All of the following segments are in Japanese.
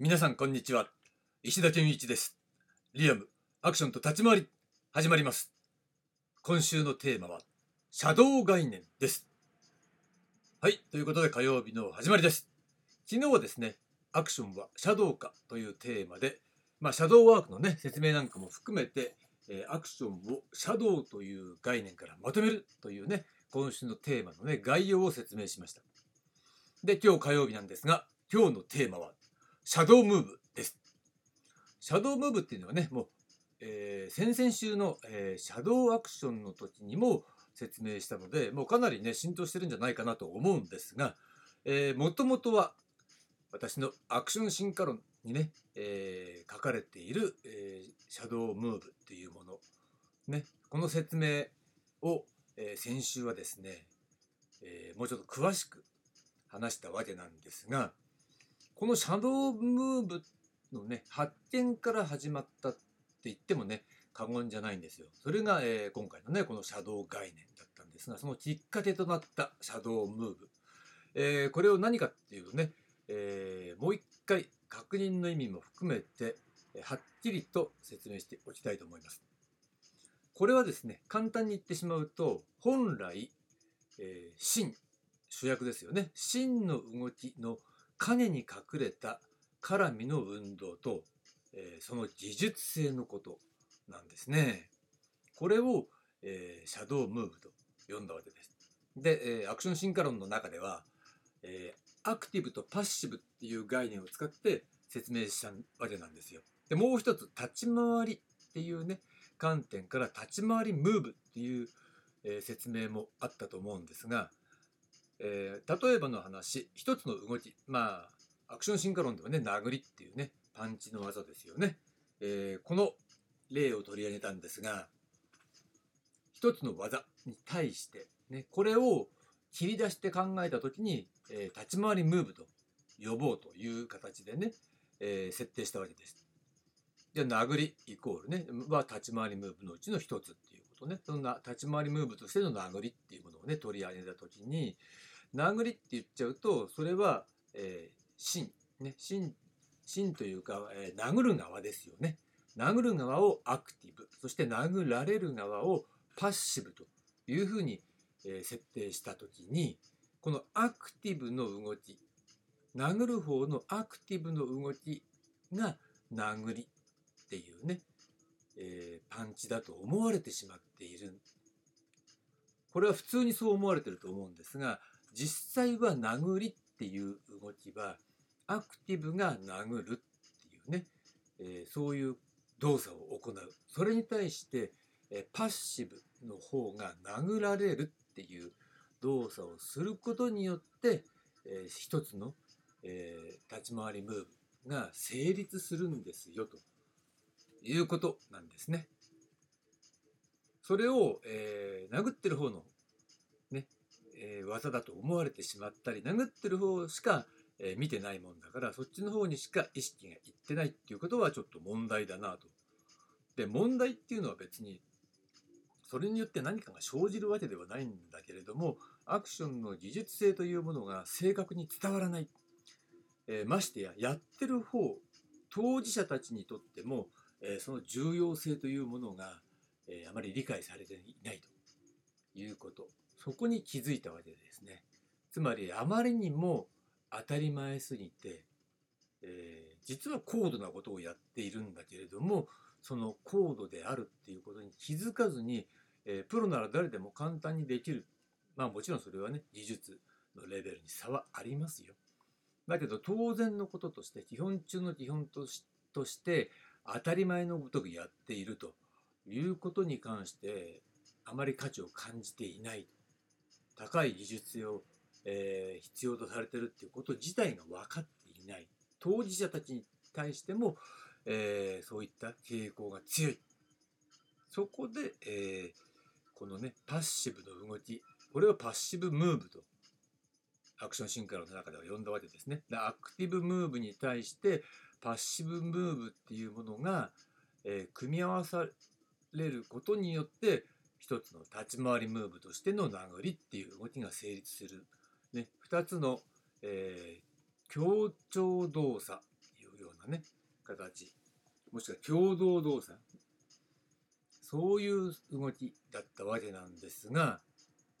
皆さんこんにちは。石田健一です。リアムアクションと立ち回り始まります。今週のテーマはシャドウ概念です。はいということで火曜日の始まりです。昨日はですねアクションはシャドウかというテーマでまあシャドウワークのね説明なんかも含めて、えー、アクションをシャドウという概念からまとめるというね今週のテーマのね概要を説明しました。で今日火曜日なんですが今日のテーマはシャドウムーブです。シャドウムーブっていうのはね、もう、えー、先々週の、えー、シャドウアクションの時にも説明したので、もうかなりね、浸透してるんじゃないかなと思うんですが、えー、もともとは私のアクション進化論にね、えー、書かれている、えー、シャドウムーブっていうもの、ね、この説明を、えー、先週はですね、えー、もうちょっと詳しく話したわけなんですが、このシャドウムーブのね、発展から始まったって言ってもね、過言じゃないんですよ。それが、えー、今回のね、このシャドウ概念だったんですが、そのきっかけとなったシャドウムーブ。えー、これを何かっていうとね、えー、もう一回確認の意味も含めて、はっきりと説明しておきたいと思います。これはですね、簡単に言ってしまうと、本来、えー、真、主役ですよね。真の動きの影に隠れた絡みの運動と、えー、その技術性のことなんですね。これを、えー、シャドウムーブと呼んだわけです。で、えー、アクション進化論の中では、えアクティブとパッシブっていう概念を使って説明したわけなんですよ。でもう一つ立ち回りっていうね観点から立ち回りムーブっていう、え説明もあったと思うんですがえー、例えばの話一つの動きまあアクション進化論ではね殴りっていうねパンチの技ですよね、えー、この例を取り上げたんですが一つの技に対してねこれを切り出して考えた時に、えー、立ち回りムーブと呼ぼうという形でね、え、設定したわけです。じゃあ殴りイコールねは立ち回りムーブのうちの一つっていうことね。そんな立ち回りムーブとしての殴りっていうものをね取り上げた時に殴りって言っちゃうとそれは、えー、芯ね芯芯というか、えー、殴る側ですよね。殴る側をアクティブそして殴られる側をパッシブというふうに、えー、設定した時にこのアクティブの動き殴る方のアクティブの動きが殴りっていうね、えー、パンチだと思われてしまっている。これは普通にそう思われてると思うんですが実際は殴りっていう動きはアクティブが殴るっていうね、えー、そういう動作を行う。それに対して、え、パッシブの方が殴られるっていう動作をすることによって、えー、一つの、えー、立ち回りムーブが成立するんですよと。いうことなんですね。それを、えー、殴ってる方のねえー、技だと思われてしまったり殴ってる方しか、えー、見てないもんだからそっちの方にしか意識がいってないっていうことはちょっと問題だなと。で問題っていうのは別にそれによって何かが生じるわけではないんだけれどもアクションの技術性というものが正確に伝わらない、えー、ましてややってる方当事者たちにとっても、えその重要性というものが、えあまり理解されていないということそこに気づいたわけですね。つまりあまりにも当たり前すぎて、え、実は高度なことをやっているんだけれどもその高度であるっていうことに気づかずに、え、プロなら誰でも簡単にできるまあもちろんそれはね技術のレベルに差はありますよ。だけど当然のこととして基本中の基本として当たり前のごとくやっているということに関してあまり価値を感じていない。高い技術を、えー、必要とされてるっていうこと自体が分かっていない。当事者たちに対しても、えー、そういった傾向が強い。そこで、えー、このねパッシブの動きこれをパッシブムーブとアクション進化論の中では呼んだわけですね。アクティブムーブに対してパッシブムーブっていうものが、えー、組み合わされることによって一つの立ち回りムーブとしての殴りっていう動きが成立する、ね、2つの、えー、協調動作というようなね形。もしくは共同動作。そういう動きだったわけなんですが、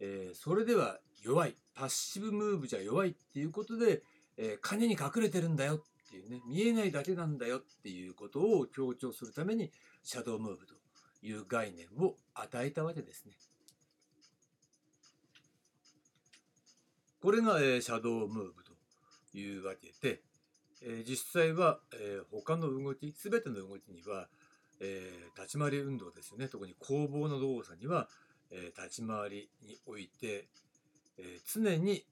えー、それでは弱い。パッシブムーブじゃ弱いっていうことで、えー、金に隠れてるんだよっていうね見えないだけなんだよっていうことを強調するためにシャドウムーブという概念を与えたわけですね。これが、え、シャドウムーブというわけで、え、実際は、え、他の動き全ての動きには、え、立ち回り運動ですよね特に攻防の動作には、え、立ち回りにおいて、え、常に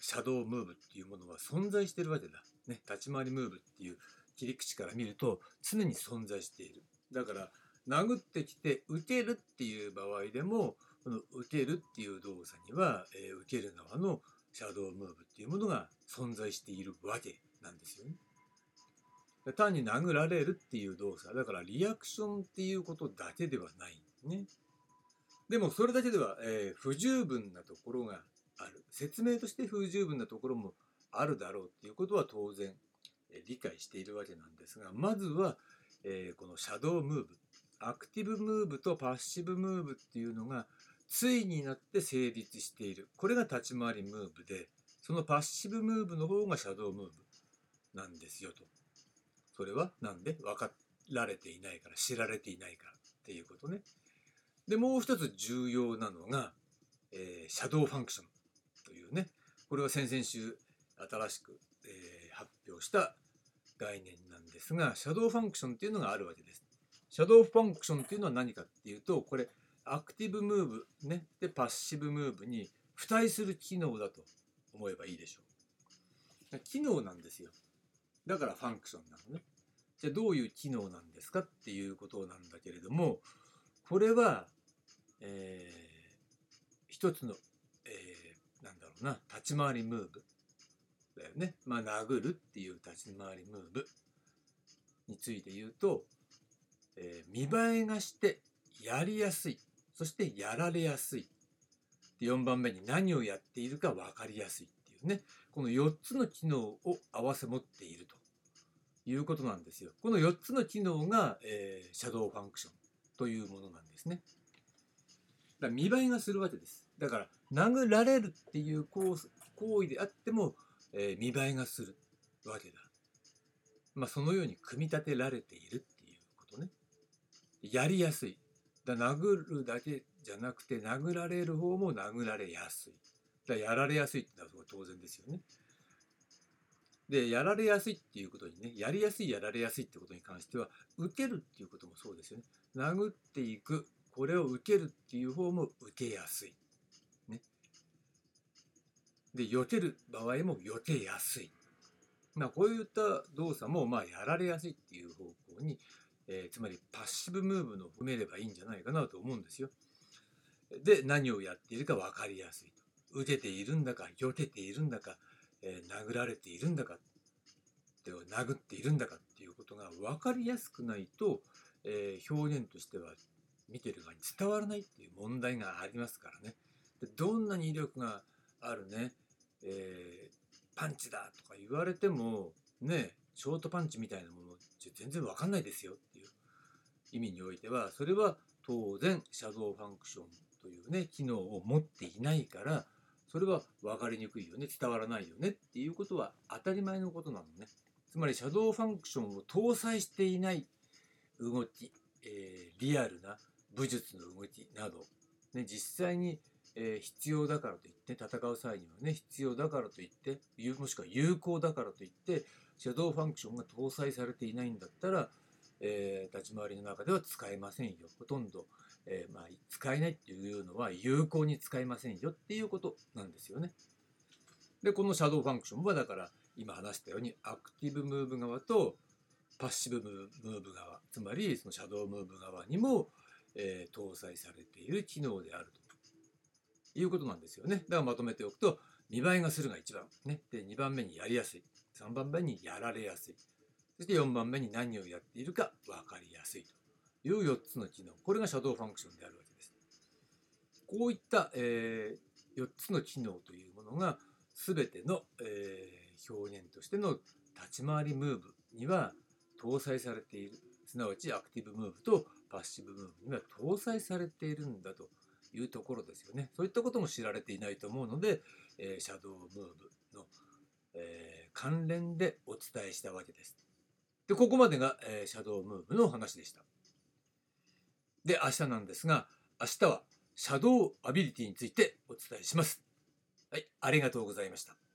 シャドウムーブっていうものは存在してるわけだ、ね、立ち回りムーブっていう切り口から見ると常に存在しているだから殴ってきて受けるっていう場合でもこの受けるっていう動作には、えー、受ける側のシャドウムーブっていうものが存在しているわけなんですよね。単に殴られるっていう動作だからリアクションっていうことだけではないんですね。でもそれだけでは、えー、不十分なところがある説明として不十分なところもあるだろうっていうことは当然、理解しているわけなんですがまずは、え、このシャドウムーブアクティブムーブとパッシブムーブっていうのが対になって成立しているこれが立ち回りムーブでそのパッシブムーブの方がシャドウムーブなんですよと。それはなんで？分かられていないから知られていないからっていうことね。でもう一つ重要なのが、えー、 shadow function というねこれは先々週新しく、えー、発表した概念なんですが shadow function っていうのがあるわけです。 shadow function っていうのは何かっていうとこれ active move ねで passive move に付帯する機能だと思えばいいでしょう。機能なんですよ。だから function なのね。じゃあどういう機能なんですかっていうことなんだけれども、これは、えー、一つの、えー、なんだろうな、立ち回りムーブだよね。まあ、殴るっていう立ち回りムーブについて言うと、えー、見栄えがしてやりやすい。そしてやられやすい。で4番目に何をやっているか分かりやすいっていうね。この4つの機能を併せ持っているということなんですよ。この4つの機能が、えー、シャドウファンクションというものなんですね。だから見栄えがするわけです。だから殴られるっていう行為であっても、えー、見栄えがするわけだ。まあそのように組み立てられているっていうことね。やりやすい。だ殴るだけじゃなくて殴られる方も殴られやすい。だやられやすいってのは当然ですよね。で、やられやすいっていうことにね、やりやすい、やられやすいってことに関しては、受けるっていうこともそうですよね。殴っていく、これを受けるっていう方も受けやすい。で、避ける場合も避けやすい。まあ、こういった動作も、まあ、やられやすいっていう方向に、えー、つまりパッシブムーブの踏めればいいんじゃないかなと思うんですよ。で、何をやっているか分かりやすいと。受けているんだか、避けているんだか、えー、殴られているんだか、で殴っているんだかっていうことが分かりやすくないと、えー、表現としては見てる側に伝わらないっていう問題がありますからね。でどんなに威力があるね、えー、パンチだとか言われても、ね、ショートパンチみたいなもの全然分かんないですよっていう意味においては、それは当然シャドウファンクションというね、機能を持っていないから、それは分かりにくいよね伝わらないよねっていうことは当たり前のことなのね。つまりシャドウファンクションを搭載していない動き、えー、リアルな武術の動きなど、ね、実際に、えー、必要だからといって戦う際にはね必要だからといってもしくは有効だからといってシャドウファンクションが搭載されていないんだったら、えー、立ち回りの中では使えませんよほとんどえー、まあ、使えないっていうのは有効に使えませんよっていうことなんですよね。で、このシャドウファンクションはだから今話したようにアクティブムーブ側とパッシブムーブ側、つまりそのシャドウムーブ側にも、えー、搭載されている機能であるということなんですよね。だからまとめておくと、見栄えがするが1番、ね。で、2番目にやりやすい。3番目にやられやすい。そして4番目に何をやっているか分かりやすいと。いう4つの機能。これがシャドウファンクションであるわけです。こういった、えー、4つの機能というものが全ての、えー、表現としての立ち回りムーブには搭載されているすなわちアクティブムーブとパッシブムーブには搭載されているんだというところですよね。そういったことも知られていないと思うので、えー、シャドウムーブの、えー、関連でお伝えしたわけです。でここまでが、えー、シャドウムーブの話でした。で明日なんですが明日はシャドウアビリティについてお伝えします。はいありがとうございました。